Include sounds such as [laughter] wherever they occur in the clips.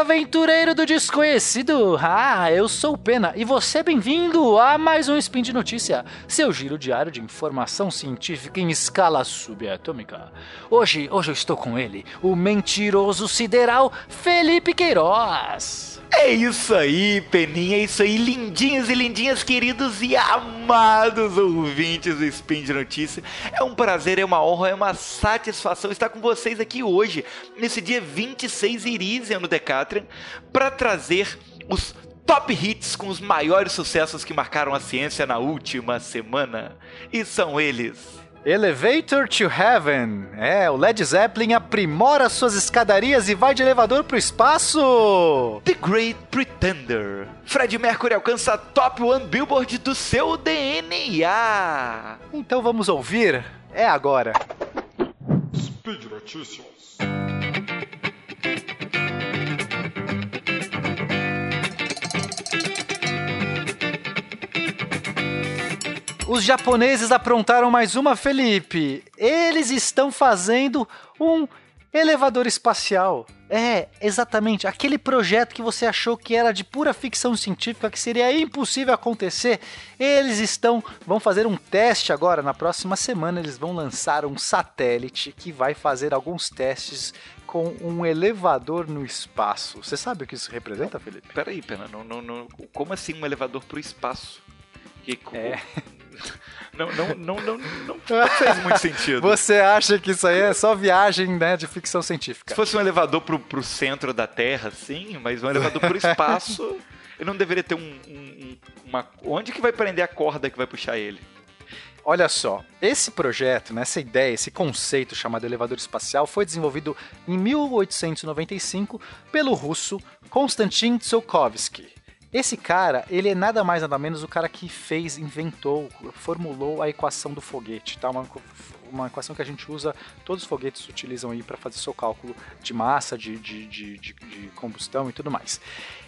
aventureiro do desconhecido! Ah, eu sou o Pena e você é bem-vindo a mais um Spin de Notícia, seu giro diário de informação científica em escala subatômica. Hoje, hoje eu estou com ele, o mentiroso sideral Felipe Queiroz. É isso aí, Peninha, é isso aí, lindinhos e lindinhas, queridos e amados ouvintes do Spin de Notícia. É um prazer, é uma honra, é uma satisfação estar com vocês aqui hoje, nesse dia 26 Irisian no Decathlon, para trazer os top hits com os maiores sucessos que marcaram a ciência na última semana. E são eles. Elevator to Heaven. É, o Led Zeppelin aprimora suas escadarias e vai de elevador pro espaço. The Great Pretender. Fred Mercury alcança top one Billboard do seu DNA. Então vamos ouvir. É agora. Speed Notícias. Os japoneses aprontaram mais uma, Felipe. Eles estão fazendo um elevador espacial. É, exatamente. Aquele projeto que você achou que era de pura ficção científica, que seria impossível acontecer. Eles estão. vão fazer um teste agora. Na próxima semana, eles vão lançar um satélite que vai fazer alguns testes com um elevador no espaço. Você sabe o que isso representa, Felipe? Peraí, Pena, não, não, não, como assim um elevador pro espaço? Que, É. Não, não, não, não, não, fez muito sentido. [laughs] Você acha que isso aí é só viagem né, de ficção científica? Se fosse um elevador pro, pro centro da Terra, sim, mas um elevador pro espaço, [laughs] ele não deveria ter um, um- uma. Onde que vai prender a corda que vai puxar ele? Olha só, esse projeto, né, essa ideia, esse conceito chamado elevador espacial foi desenvolvido em 1895 pelo russo Konstantin Tsiolkovsky. Esse cara, ele é nada mais nada menos o cara que fez, inventou, formulou a equação do foguete, tá? Uma, uma equação que a gente usa, todos os foguetes utilizam aí para fazer seu cálculo de massa, de, de, de, de- combustão e tudo mais.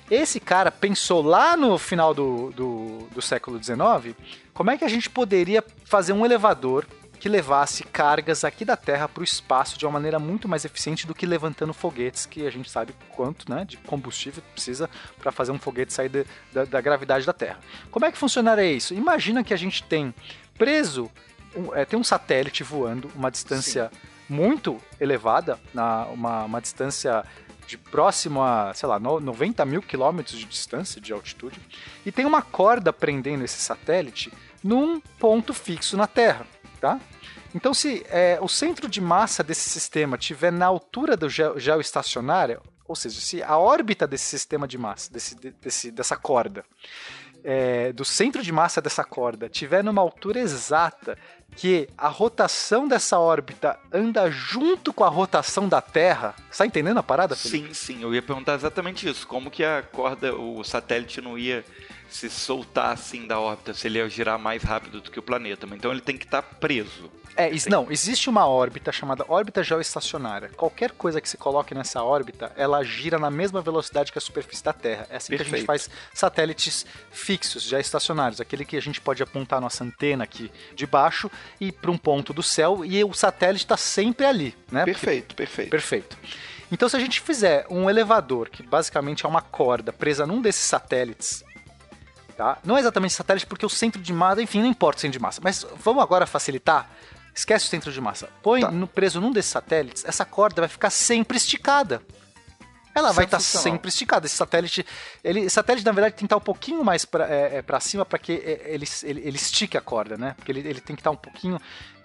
Esse cara pensou lá no final do, do, do século XIX como é que a gente poderia fazer um elevador que levasse cargas aqui da Terra para o espaço de uma maneira muito mais eficiente do que levantando foguetes, que a gente sabe quanto né, de combustível precisa para fazer um foguete sair da, da- da gravidade da Terra. Como é que funcionaria isso? Imagina que a gente tem preso, um- é, tem um satélite voando uma distância muito elevada, na, uma, uma distância de próximo a, sei lá, no- 90 mil quilômetros de distância de altitude, e tem uma corda prendendo esse satélite num ponto fixo na Terra, tá? Então, se é, o centro de massa desse sistema estiver na altura do geo, geoestacionário, ou seja, se a órbita desse sistema de massa, desse, desse, dessa corda, é, do centro de massa dessa corda tiver numa altura exata que a rotação dessa órbita anda junto com a rotação da Terra, está entendendo a parada, Felipe? Sim, sim, eu ia perguntar exatamente isso. Como que a corda, o satélite não ia se soltar assim da órbita, se ele ia girar mais rápido do que o planeta. Então ele tem que estar preso. É, não, existe uma órbita chamada órbita geoestacionária. Qualquer coisa que se coloque nessa órbita, ela gira na mesma velocidade que a superfície da Terra. É assim que a gente Perfeito. faz satélites fixos, geoestacionários, aquele que a gente pode apontar nossa antena aqui de baixo e ir para um ponto do céu e o satélite está sempre ali, né? Porque- Perfeito, perfeito. Perfeito. Então, se a gente fizer um elevador, que basicamente é uma corda presa num desses satélites, tá? Não é exatamente satélite, porque o centro de massa, enfim, não importa o centro de massa, mas vamos agora facilitar. Esquece o centro de massa. Põe Tá. no- preso num desses satélites, essa corda vai ficar sempre esticada. Ela vai estar Sensacional. sempre esticada. Esse satélite, ele, esse satélite na verdade tem que estar um pouquinho mais para é, é, cima para que é, ele, ele, ele estique a corda, né? Porque ele, ele tem que estar um pouquinho,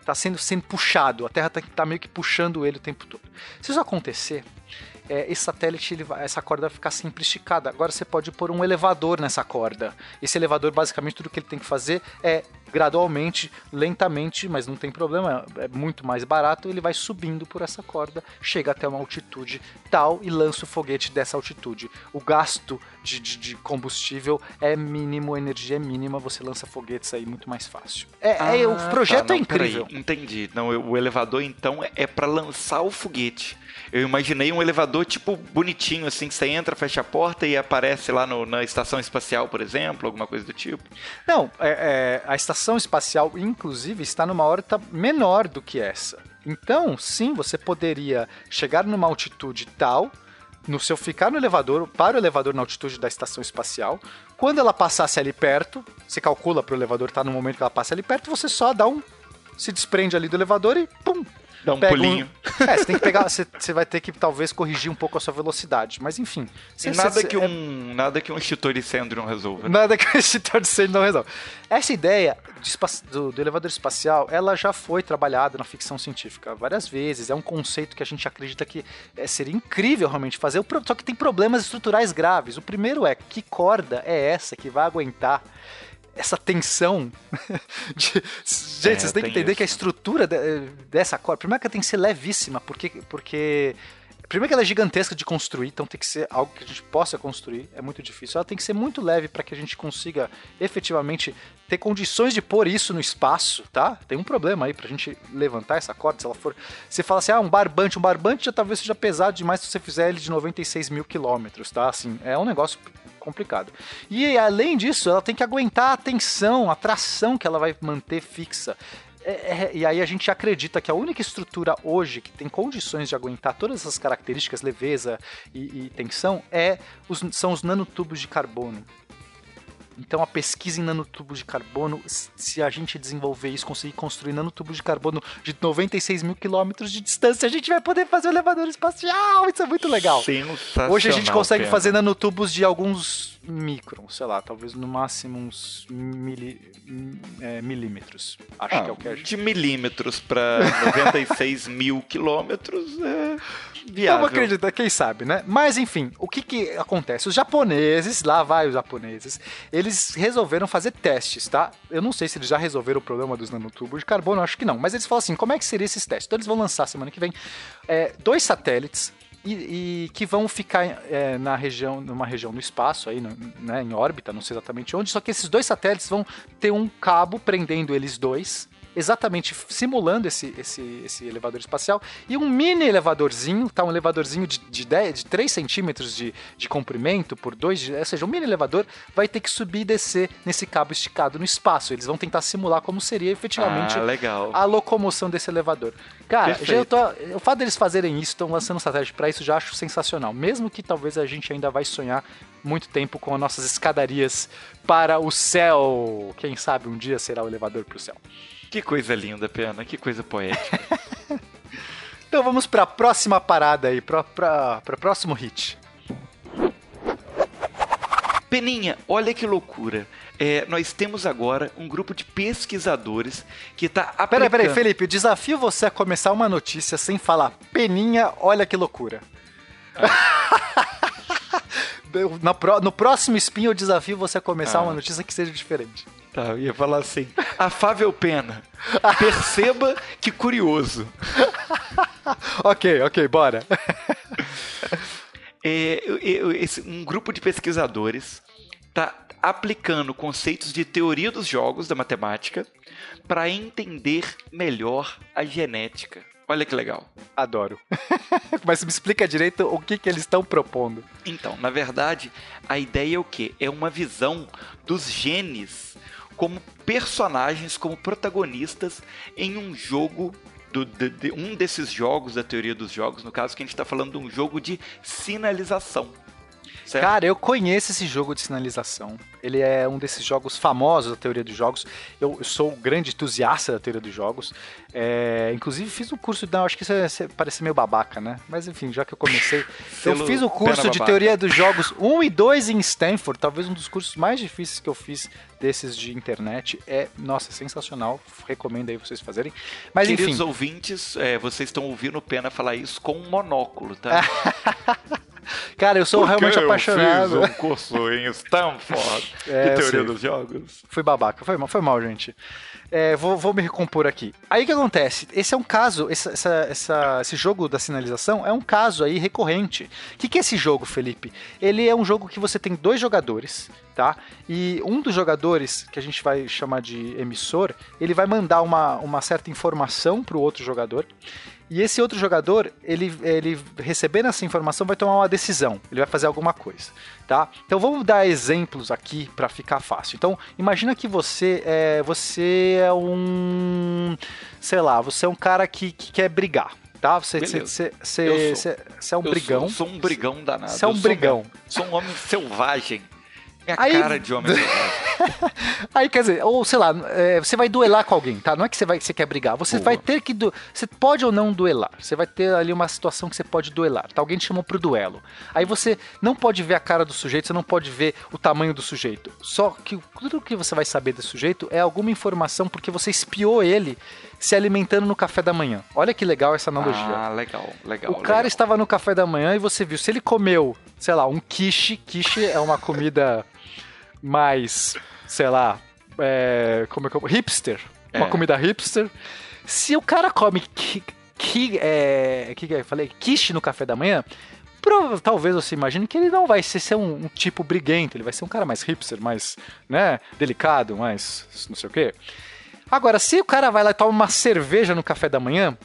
tá sendo sendo puxado. A Terra tem que estar meio que puxando ele o tempo todo. Se isso acontecer, é, esse satélite, ele vai- essa corda vai ficar sempre esticada. Agora você pode pôr um elevador nessa corda. Esse elevador, basicamente, tudo que ele tem que fazer é gradualmente, lentamente, mas não tem problema, é muito mais barato, ele vai subindo por essa corda, chega até uma altitude tal e lança o foguete dessa altitude. O gasto de, de- de combustível é mínimo, a energia é mínima, você lança foguetes aí muito mais fácil. É, é, o Ah, projeto tá, é não, peraí, incrível. entendi. Não, o elevador então é pra lançar o foguete. Eu imaginei um elevador tipo bonitinho, assim, que você entra, fecha a porta e aparece lá no- na estação espacial, por exemplo, alguma coisa do tipo. Não, é- é, a estação espacial, inclusive, está numa órbita menor do que essa. Então, sim, você poderia chegar numa altitude tal, no seu ficar no elevador, para o elevador na altitude da estação espacial. Quando ela passasse ali perto, você calcula para o elevador estar tá no momento que ela passa ali perto, você só dá um se desprende ali do elevador e pum, Dá um pulinho. Um... É, você tem que pegar. Você, você, vai ter que talvez corrigir um pouco a sua velocidade. Mas enfim. Você, nada, você, que um, é... nada que um extintor de incêndio não resolva. Nada que um extintor de incêndio não resolva. Essa ideia do, do, elevador espacial, ela já foi trabalhada na ficção científica várias vezes. É um conceito que a gente acredita que é, seria incrível realmente fazer. Só que tem problemas estruturais graves. O primeiro é que corda é essa que vai aguentar essa tensão. [laughs] De... Gente, é, vocês têm que entender isso. que a estrutura de, dessa corda, primeiro que ela tem que ser levíssima, porque, porque Primeiro que ela é gigantesca de construir, então tem que ser algo que a gente possa construir, é muito difícil. Ela tem que ser muito leve para que a gente consiga efetivamente ter condições de pôr isso no espaço, tá? Tem um problema aí pra gente levantar essa corda, se ela for... Você fala assim, ah, um barbante, um barbante já talvez seja pesado demais se você fizer ele de 96 mil quilômetros, tá? Assim, é um negócio complicado. E além disso, ela tem que aguentar a tensão, a tração que ela vai manter fixa. É, é, e aí a gente acredita que a única estrutura hoje que tem condições de aguentar todas essas características, leveza e, e tensão, é os, são os nanotubos de carbono. Então a pesquisa em nanotubos de carbono, se a gente desenvolver isso, conseguir construir nanotubos de carbono de 96 mil quilômetros de distância, a gente vai poder fazer o elevador espacial. Isso é muito legal. Hoje a gente consegue pena. fazer nanotubos de alguns microns, sei lá, talvez no máximo uns mili, é, milímetros. Acho ah, que é o que a gente... De milímetros para 96 [laughs] mil quilômetros é viável. Vamos acreditar, quem sabe, né? Mas enfim, o que que acontece? Os japoneses, lá vai os japoneses, eles resolveram fazer testes, tá? Eu não sei se eles já resolveram o problema dos nanotubos de carbono, acho que não. Mas eles falam assim, como é que seria esses testes? Então eles vão lançar semana que vem é, dois satélites e, e, que vão ficar é, na região, numa região no espaço, aí, né, em órbita, não sei exatamente onde, só que esses dois satélites vão ter um cabo prendendo eles dois exatamente simulando esse, esse, esse elevador espacial, e um mini elevadorzinho, tá? Um elevadorzinho de, de, 10, de 3 centímetros de, de comprimento por 2, ou seja, um mini elevador vai ter que subir e descer nesse cabo esticado no espaço. Eles vão tentar simular como seria efetivamente ah, a locomoção desse elevador. Cara, já eu tô, o fato deles fazerem isso, estão lançando um satélite para isso, já acho sensacional. Mesmo que talvez a gente ainda vai sonhar muito tempo com as nossas escadarias para o céu. Quem sabe um dia será o elevador para o céu. Que coisa linda, Pena, que coisa poética. [laughs] então vamos para a próxima parada aí, para o próximo hit. Peninha, olha que loucura. É, nós temos agora um grupo de pesquisadores que está aplicando... Peraí, peraí, Felipe, eu desafio você a começar uma notícia sem falar Peninha, olha que loucura. Ah. [laughs] no, no próximo spin eu desafio você a começar ah. uma notícia que seja diferente. Tá, eu ia falar assim. Afável pena. Perceba que curioso. [laughs] ok, ok, bora. É, esse, um grupo de pesquisadores está aplicando conceitos de teoria dos jogos da matemática para entender melhor a genética. Olha que legal. Adoro. [laughs] Mas me explica direito o que, que eles estão propondo. Então, na verdade, a ideia é o quê? É uma visão dos genes como personagens, como protagonistas em um jogo do, de, de, um desses jogos da teoria dos jogos, no caso que a gente está falando de um jogo de sinalização. Certo? Cara, eu conheço esse jogo de sinalização. Ele é um desses jogos famosos da teoria dos jogos. Eu, eu sou um grande entusiasta da teoria dos jogos. É, inclusive fiz um curso, não, acho que isso, é, é, parece meio babaca, né? Mas enfim, já que eu comecei, [laughs] eu fiz o um curso de teoria dos jogos 1 e 2 em Stanford, talvez um dos cursos mais difíceis que eu fiz desses de internet. É, nossa, sensacional. Recomendo aí vocês fazerem. Mas Queridos enfim. ouvintes, é, vocês estão ouvindo o Pena falar isso com um monóculo, tá? [laughs] Cara, eu sou Porque realmente eu apaixonado. Fiz um curso em Stanford [laughs] é, de teoria dos jogos. Fui babaca, foi mal, foi mal, gente. É, vou, vou, me recompor aqui. Aí o que acontece? Esse é um caso, essa, essa, essa, esse jogo da sinalização é um caso aí recorrente. O que, que é esse jogo, Felipe? Ele é um jogo que você tem dois jogadores, tá? E um dos jogadores, que a gente vai chamar de emissor, ele vai mandar uma, uma certa informação para o outro jogador. E esse outro jogador, ele, ele recebendo essa informação, vai tomar uma decisão. Ele vai fazer alguma coisa, tá? Então vamos dar exemplos aqui para ficar fácil. Então imagina que você é você é um, sei lá, você é um cara que, que quer brigar, tá? Você, você, você, você, é um Eu brigão. Sou, sou um brigão danado. Você é um Eu brigão. Sou um homem selvagem. Minha Aí- cara de homem. [laughs] Aí, quer dizer, ou sei lá, é, você vai duelar com alguém, tá? Não é que você, vai, você quer brigar, você Boa. vai ter que. Du... Você pode ou não duelar. Você vai ter ali uma situação que você pode duelar. Tá? Alguém te chamou pro duelo. Aí você não pode ver a cara do sujeito, você não pode ver o tamanho do sujeito. Só que tudo que você vai saber desse sujeito é alguma informação porque você espiou ele se alimentando no café da manhã. Olha que legal essa analogia. Ah, legal, legal. O cara legal. estava no café da manhã e você viu. Se ele comeu, sei lá, um quiche. Quiche é uma comida mais, sei lá, é, como é que eu... hipster. Uma É. comida hipster. Se o cara come que, que, é, que, que eu falei? Quiche no café da manhã, prova- talvez você imagine que ele não vai ser, ser um, um tipo briguento. Ele vai ser um cara mais hipster, mais, né, delicado, mais não sei o quê. Agora, se o cara vai lá e toma uma cerveja no café da manhã,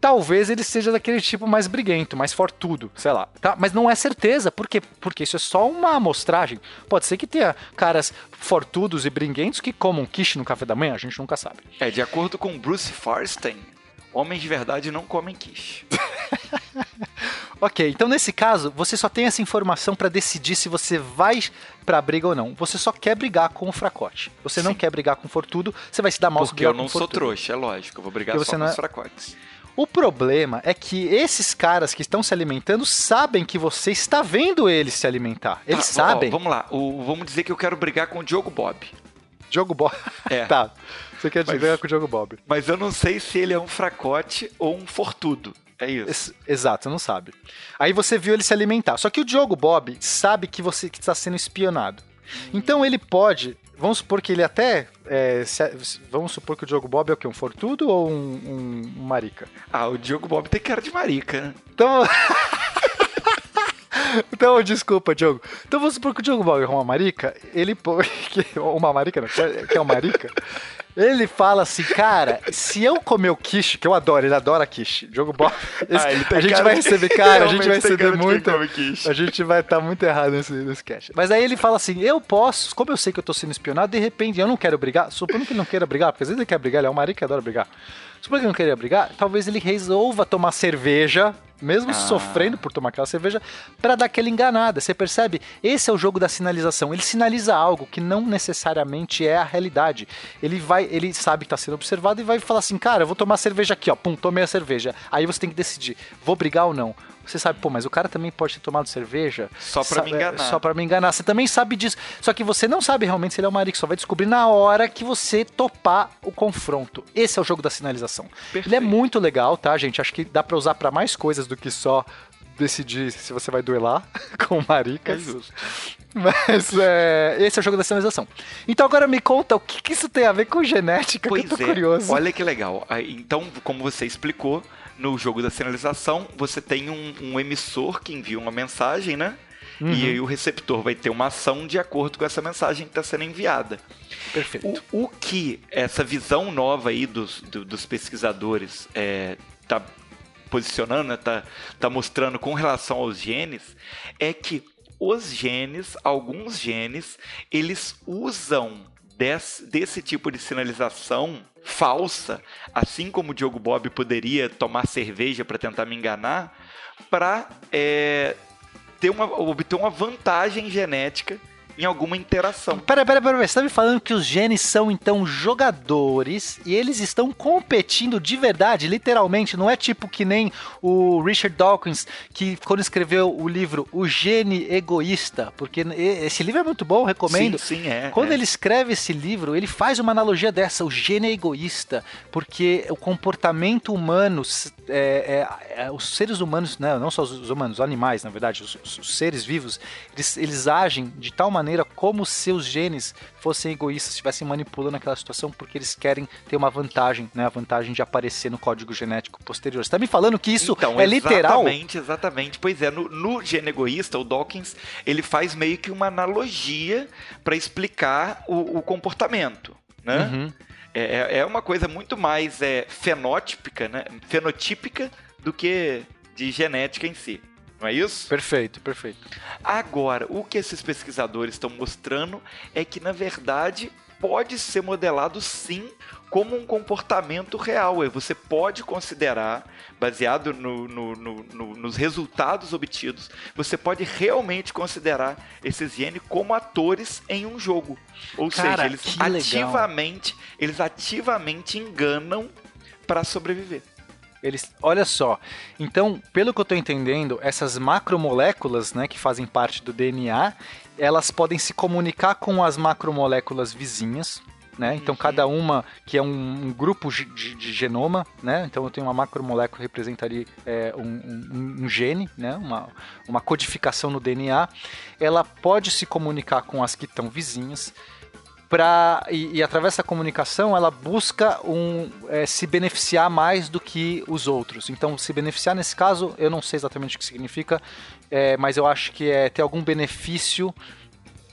talvez ele seja daquele tipo mais briguento, mais fortudo, sei lá. Tá? Mas não é certeza, por quê? Porque isso é só uma amostragem. Pode ser que tenha caras fortudos e briguentos que comam quiche no café da manhã, a gente nunca sabe. É, de acordo com Bruce Farstein, homens de verdade não comem quiche. [laughs] Ok, então nesse caso, você só tem essa informação pra decidir se você vai pra briga ou não. Você só quer brigar com o fracote. Você não Sim. quer brigar com o fortudo, você vai se dar mal se Porque brigar eu com não o sou fortudo. trouxa, é lógico. Eu vou brigar Porque só você com não os é- fracotes. O problema é que esses caras que estão se alimentando sabem que você está vendo eles se alimentar. Eles Tá, ó, sabem. vamos lá, o- vamos dizer que eu quero brigar com o Diogo Bob. Diogo Bob. [laughs] É. [laughs] tá. Você quer Mas- brigar com o Diogo Bob. Mas eu não sei se ele é um fracote ou um fortudo. É isso. Exato, você não sabe. Aí você viu ele se alimentar. Só que o Diogo Bob sabe que você que está sendo espionado. Então ele pode. Vamos supor que ele até. é, se- vamos supor que o Diogo Bob é o quê? Um fortudo ou um, um- um marica? Ah, o Diogo Bob tem cara de marica, né? Então. [laughs] então, desculpa, Diogo. Então vamos supor que o Diogo Bob é uma marica. Ele pode. [laughs] que- Uma marica, não, que é que é uma marica. Ele fala assim, cara, se eu comer o quiche, que eu adoro, ele adora quiche. Bob. esse- Ah, ele a gente vai receber, cara, a gente vai receber muito. A gente vai estar muito errado nesse, nesse cast. Mas aí ele fala assim: eu posso, como eu sei que eu tô sendo espionado, de repente eu não quero brigar. Supondo que ele não queira brigar, porque às vezes ele quer brigar, ele é um marido que adora brigar. Supondo que ele não queria brigar, talvez ele resolva tomar cerveja, mesmo Ah. sofrendo por tomar aquela cerveja, pra dar aquela enganada. Você percebe? Esse é o jogo da sinalização. Ele sinaliza algo que não necessariamente é a realidade. Ele vai, ele sabe que tá sendo observado e vai falar assim: cara, eu vou tomar cerveja aqui, ó. Pum, tomei a cerveja. Aí você tem que decidir: vou brigar ou não. Você sabe, pô, mas o cara também pode ter tomado cerveja. Só pra me enganar. Só pra me enganar. Você também sabe disso. Só que você não sabe realmente se ele é o marido, só vai descobrir na hora que você topar o confronto. Esse é o jogo da sinalização. Ele é Perfeito. muito legal, tá, gente? Acho que dá pra usar pra mais coisas do que só decidir se você vai duelar [laughs] com É maricas. justo. Mas é, esse é o jogo da sinalização. Então agora me conta o que, que isso tem a ver com genética, Pois que eu tô é, curioso. olha que legal. Aí, Então, como você explicou, no jogo da sinalização, você tem um, um emissor que envia uma mensagem, né? Uhum. E aí o receptor vai ter uma ação de acordo com essa mensagem que está sendo enviada. Perfeito. O, o que essa visão nova aí dos, do- dos pesquisadores está posicionando, está tá mostrando com relação aos genes, é que os genes, alguns genes, eles usam des- desse tipo de sinalização falsa, assim como o Diogo Bob poderia tomar cerveja para tentar me enganar, para ter uma, obter uma vantagem genética em alguma interação. Pera, pera, pera, pera, você tá me falando que os genes são então jogadores e eles estão competindo de verdade, literalmente, não é tipo que nem o Richard Dawkins, que quando escreveu o livro O Gene Egoísta, porque esse livro é muito bom, recomendo. Sim, sim, é. Quando é. ele escreve esse livro, ele faz uma analogia dessa, o gene é egoísta, porque o comportamento humano, é, é- é- os seres humanos, né, não só os humanos, os animais, na verdade, os, os- os seres vivos, eles, eles agem de tal maneira como se os genes fossem egoístas, estivessem manipulando aquela situação, porque eles querem ter uma vantagem, né, a vantagem de aparecer no código genético posterior. Você tá me falando que isso Então, é literal? Exatamente, exatamente. Pois é, no, no gene egoísta, o Dawkins, ele faz meio que uma analogia para explicar o, o comportamento, né? Uhum. É, é- é uma coisa muito mais é, fenótipica, né? Fenotípica do que de genética em si. Não é isso? Perfeito, perfeito. Agora, o que esses pesquisadores estão mostrando é que, na verdade, pode ser modelado sim como um comportamento real. Você pode considerar, baseado no, no, no, nos resultados obtidos, você pode realmente considerar esses genes como atores em um jogo. Ou Cara, seja, eles legal. ativamente, eles ativamente enganam para sobreviver. Eles, olha só, então, pelo que eu estou entendendo, essas macromoléculas, né, que fazem parte do DNA, elas podem se comunicar com as macromoléculas vizinhas, né? Então cada uma que é um, um grupo de, de, de, genoma, né? Então eu tenho uma macromolécula que representaria é, um, um, um, gene, né? Uma, uma codificação no DNA. Ela pode se comunicar com as que estão vizinhas. Pra, e, e através dessa comunicação ela busca um, é, se beneficiar mais do que os outros. Então, se beneficiar nesse caso, eu não sei exatamente o que significa, é, mas eu acho que é ter algum benefício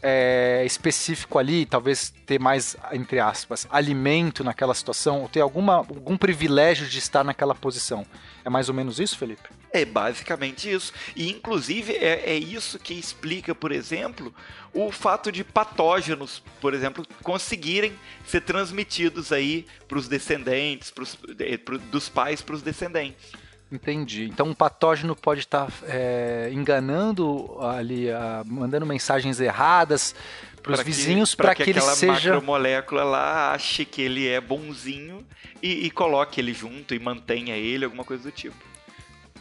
é, específico ali, talvez ter mais, entre aspas, alimento naquela situação, ou ter alguma, algum privilégio de estar naquela posição. É mais ou menos isso, Felipe? É basicamente isso. E, inclusive, é, é isso que explica, por exemplo, o fato de patógenos, por exemplo, conseguirem ser transmitidos aí para os descendentes, pros, pro, dos pais para os descendentes. Entendi. Então um patógeno pode estar é, enganando ali, a, mandando mensagens erradas para os vizinhos para que, que, que, ele seja. Aquela macromolécula lá ache que ele é bonzinho e, e coloque ele junto e mantenha ele, alguma coisa do tipo.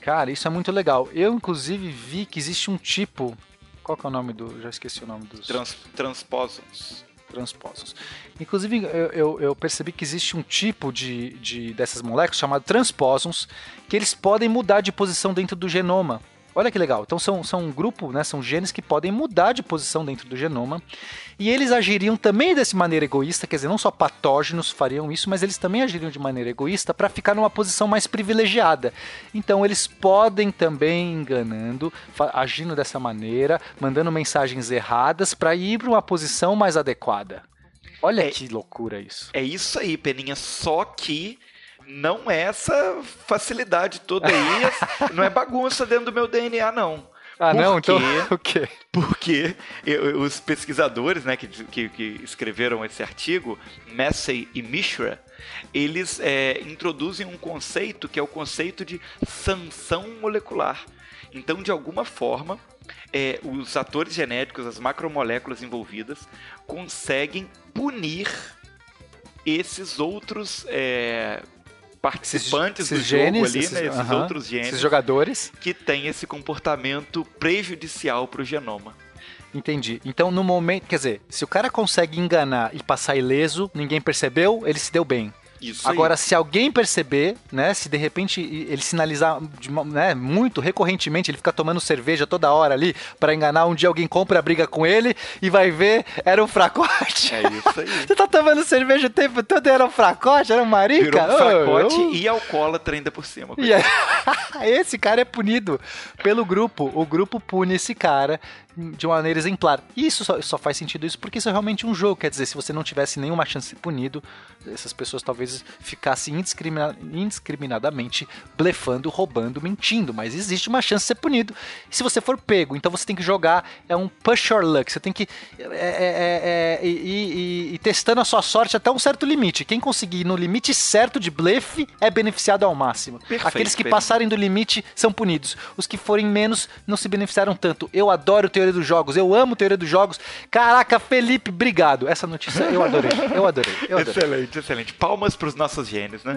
Cara, isso é muito legal. Eu, inclusive, vi que existe um tipo. Qual que é o nome do. Já esqueci o nome dos. Trans, transpósons transpósons. Inclusive, eu, eu, eu, percebi que existe um tipo de, de dessas moléculas chamado transpósons que eles podem mudar de posição dentro do genoma. Olha que legal. Então são, são um grupo, né, são genes que podem mudar de posição dentro do genoma. E eles agiriam também dessa maneira egoísta, quer dizer, não só patógenos fariam isso, mas eles também agiriam de maneira egoísta para ficar numa posição mais privilegiada. Então eles podem também enganando, agindo dessa maneira, mandando mensagens erradas para ir para uma posição mais adequada. Olha é, que loucura isso. É isso aí, Peninha. Só que não é essa facilidade toda aí, não é bagunça dentro do meu DNA, não. Ah, Por não? Então, [laughs] o quê? Porque eu, os pesquisadores né, que, que, que, escreveram esse artigo, Massey e Mishra, eles é, introduzem um conceito que é o conceito de sanção molecular. Então, de alguma forma, é, os atores genéticos, as macromoléculas envolvidas, conseguem punir esses outros é, participantes esses, esses do genes, jogo ali, esses, né? Esses uh -huh, outros genes. Esses jogadores. Que têm esse comportamento prejudicial para o genoma. Entendi. Então, no momento. Quer dizer, se o cara consegue enganar e passar ileso, ninguém percebeu, ele se deu bem. Isso Agora, aí. se alguém perceber, né, se de repente ele sinalizar né, muito recorrentemente, ele fica tomando cerveja toda hora ali para enganar, um dia alguém compra a briga com ele e vai ver, era um fracote. É isso aí. [laughs] Você tá tomando cerveja o tempo todo, era um fracote, era um marica? Virou um fracote oh, oh. e alcoólatra ainda por cima. E [laughs] esse cara é punido pelo grupo. O grupo pune esse cara de uma maneira exemplar. E isso só, só, faz sentido isso porque isso é realmente um jogo. Quer dizer, se você não tivesse nenhuma chance de ser punido, essas pessoas talvez ficassem indiscrimina indiscriminadamente blefando, roubando, mentindo. Mas existe uma chance de ser punido. E se você for pego, então você tem que jogar. É um push your luck. Você tem que é, é, é, ir, testando a sua sorte até um certo limite. Quem conseguir no limite certo de blefe é beneficiado ao máximo. Perfeito, Aqueles que passarem do limite são punidos. Os que forem menos não se beneficiaram tanto. Eu adoro ter teoria dos jogos. Eu amo teoria dos jogos. Caraca, Felipe, obrigado. Essa notícia eu adorei. Eu adorei. Eu adorei. Excelente, excelente. Palmas para os nossos gênios, né?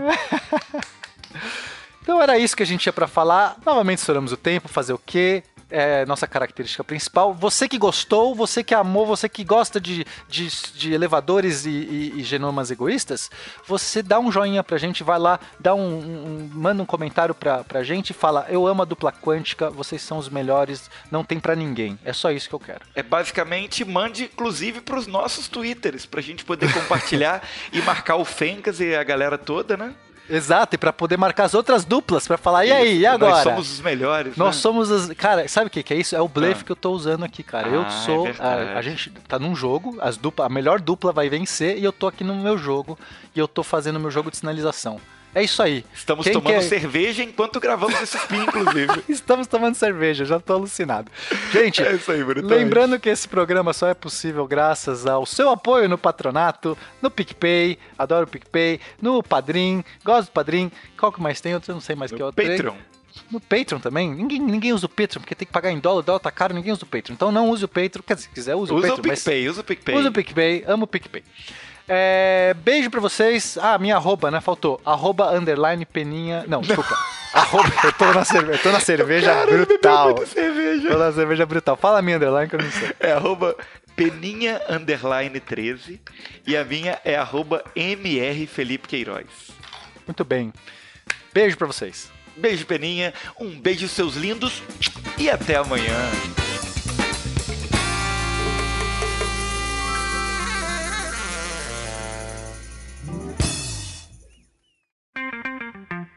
[laughs] então era isso que a gente tinha para falar. Novamente estouramos o tempo, fazer o quê? É nossa característica principal. Você que gostou, você que amou, você que gosta de, de, de elevadores e, e, e, genomas egoístas, você dá um joinha pra gente, vai lá, dá um, um, manda um comentário pra, pra gente e fala: Eu amo a dupla quântica, vocês são os melhores, não tem para ninguém. É só isso que eu quero. É basicamente, mande inclusive pros nossos twitters, pra gente poder compartilhar [laughs] e marcar o Fencas e a galera toda, né? Exato, e para poder marcar as outras duplas, para falar, e aí, e agora? Nós somos os melhores. Nós né? somos as. Cara, sabe o que, que é isso? É o blefe ah. que eu tô usando aqui, cara. Ah, eu sou. É a, a, gente tá num jogo, as dupla, a melhor dupla vai vencer e eu tô aqui no meu jogo e eu tô fazendo meu jogo de sinalização. É isso aí. Estamos Quem tomando quer- cerveja enquanto gravamos esse spin, inclusive. [laughs] Estamos tomando cerveja, já tô alucinado. Gente, É isso aí, Brutão. lembrando que esse programa só é possível graças ao seu apoio no Patronato, no PicPay, adoro o PicPay, no Padrim, gosto do Padrim, qual que mais tem? Eu não sei mais que No outro. Patreon. No Patreon também. Ninguém, ninguém usa o Patreon, porque tem que pagar em dólar, o dólar tá caro, ninguém usa o Patreon. Então não use o Patreon, quer dizer, se quiser, use o Usa o Patreon. mas- PicPay, usa o PicPay. Usa o PicPay, amo o PicPay. É, beijo pra vocês. Ah, minha arroba, né? Faltou. Arroba underline peninha. Não, desculpa. [laughs] arroba, eu tô na cerveja, tô na cerveja Cara, brutal. muita cerveja. Tô na cerveja brutal. Fala a minha underline que eu não sei. É arroba peninha underline 13 e a minha é arroba mr Felipe Queiroz. Muito bem. Beijo pra vocês. Beijo, Peninha. Um beijo, seus lindos. E até amanhã.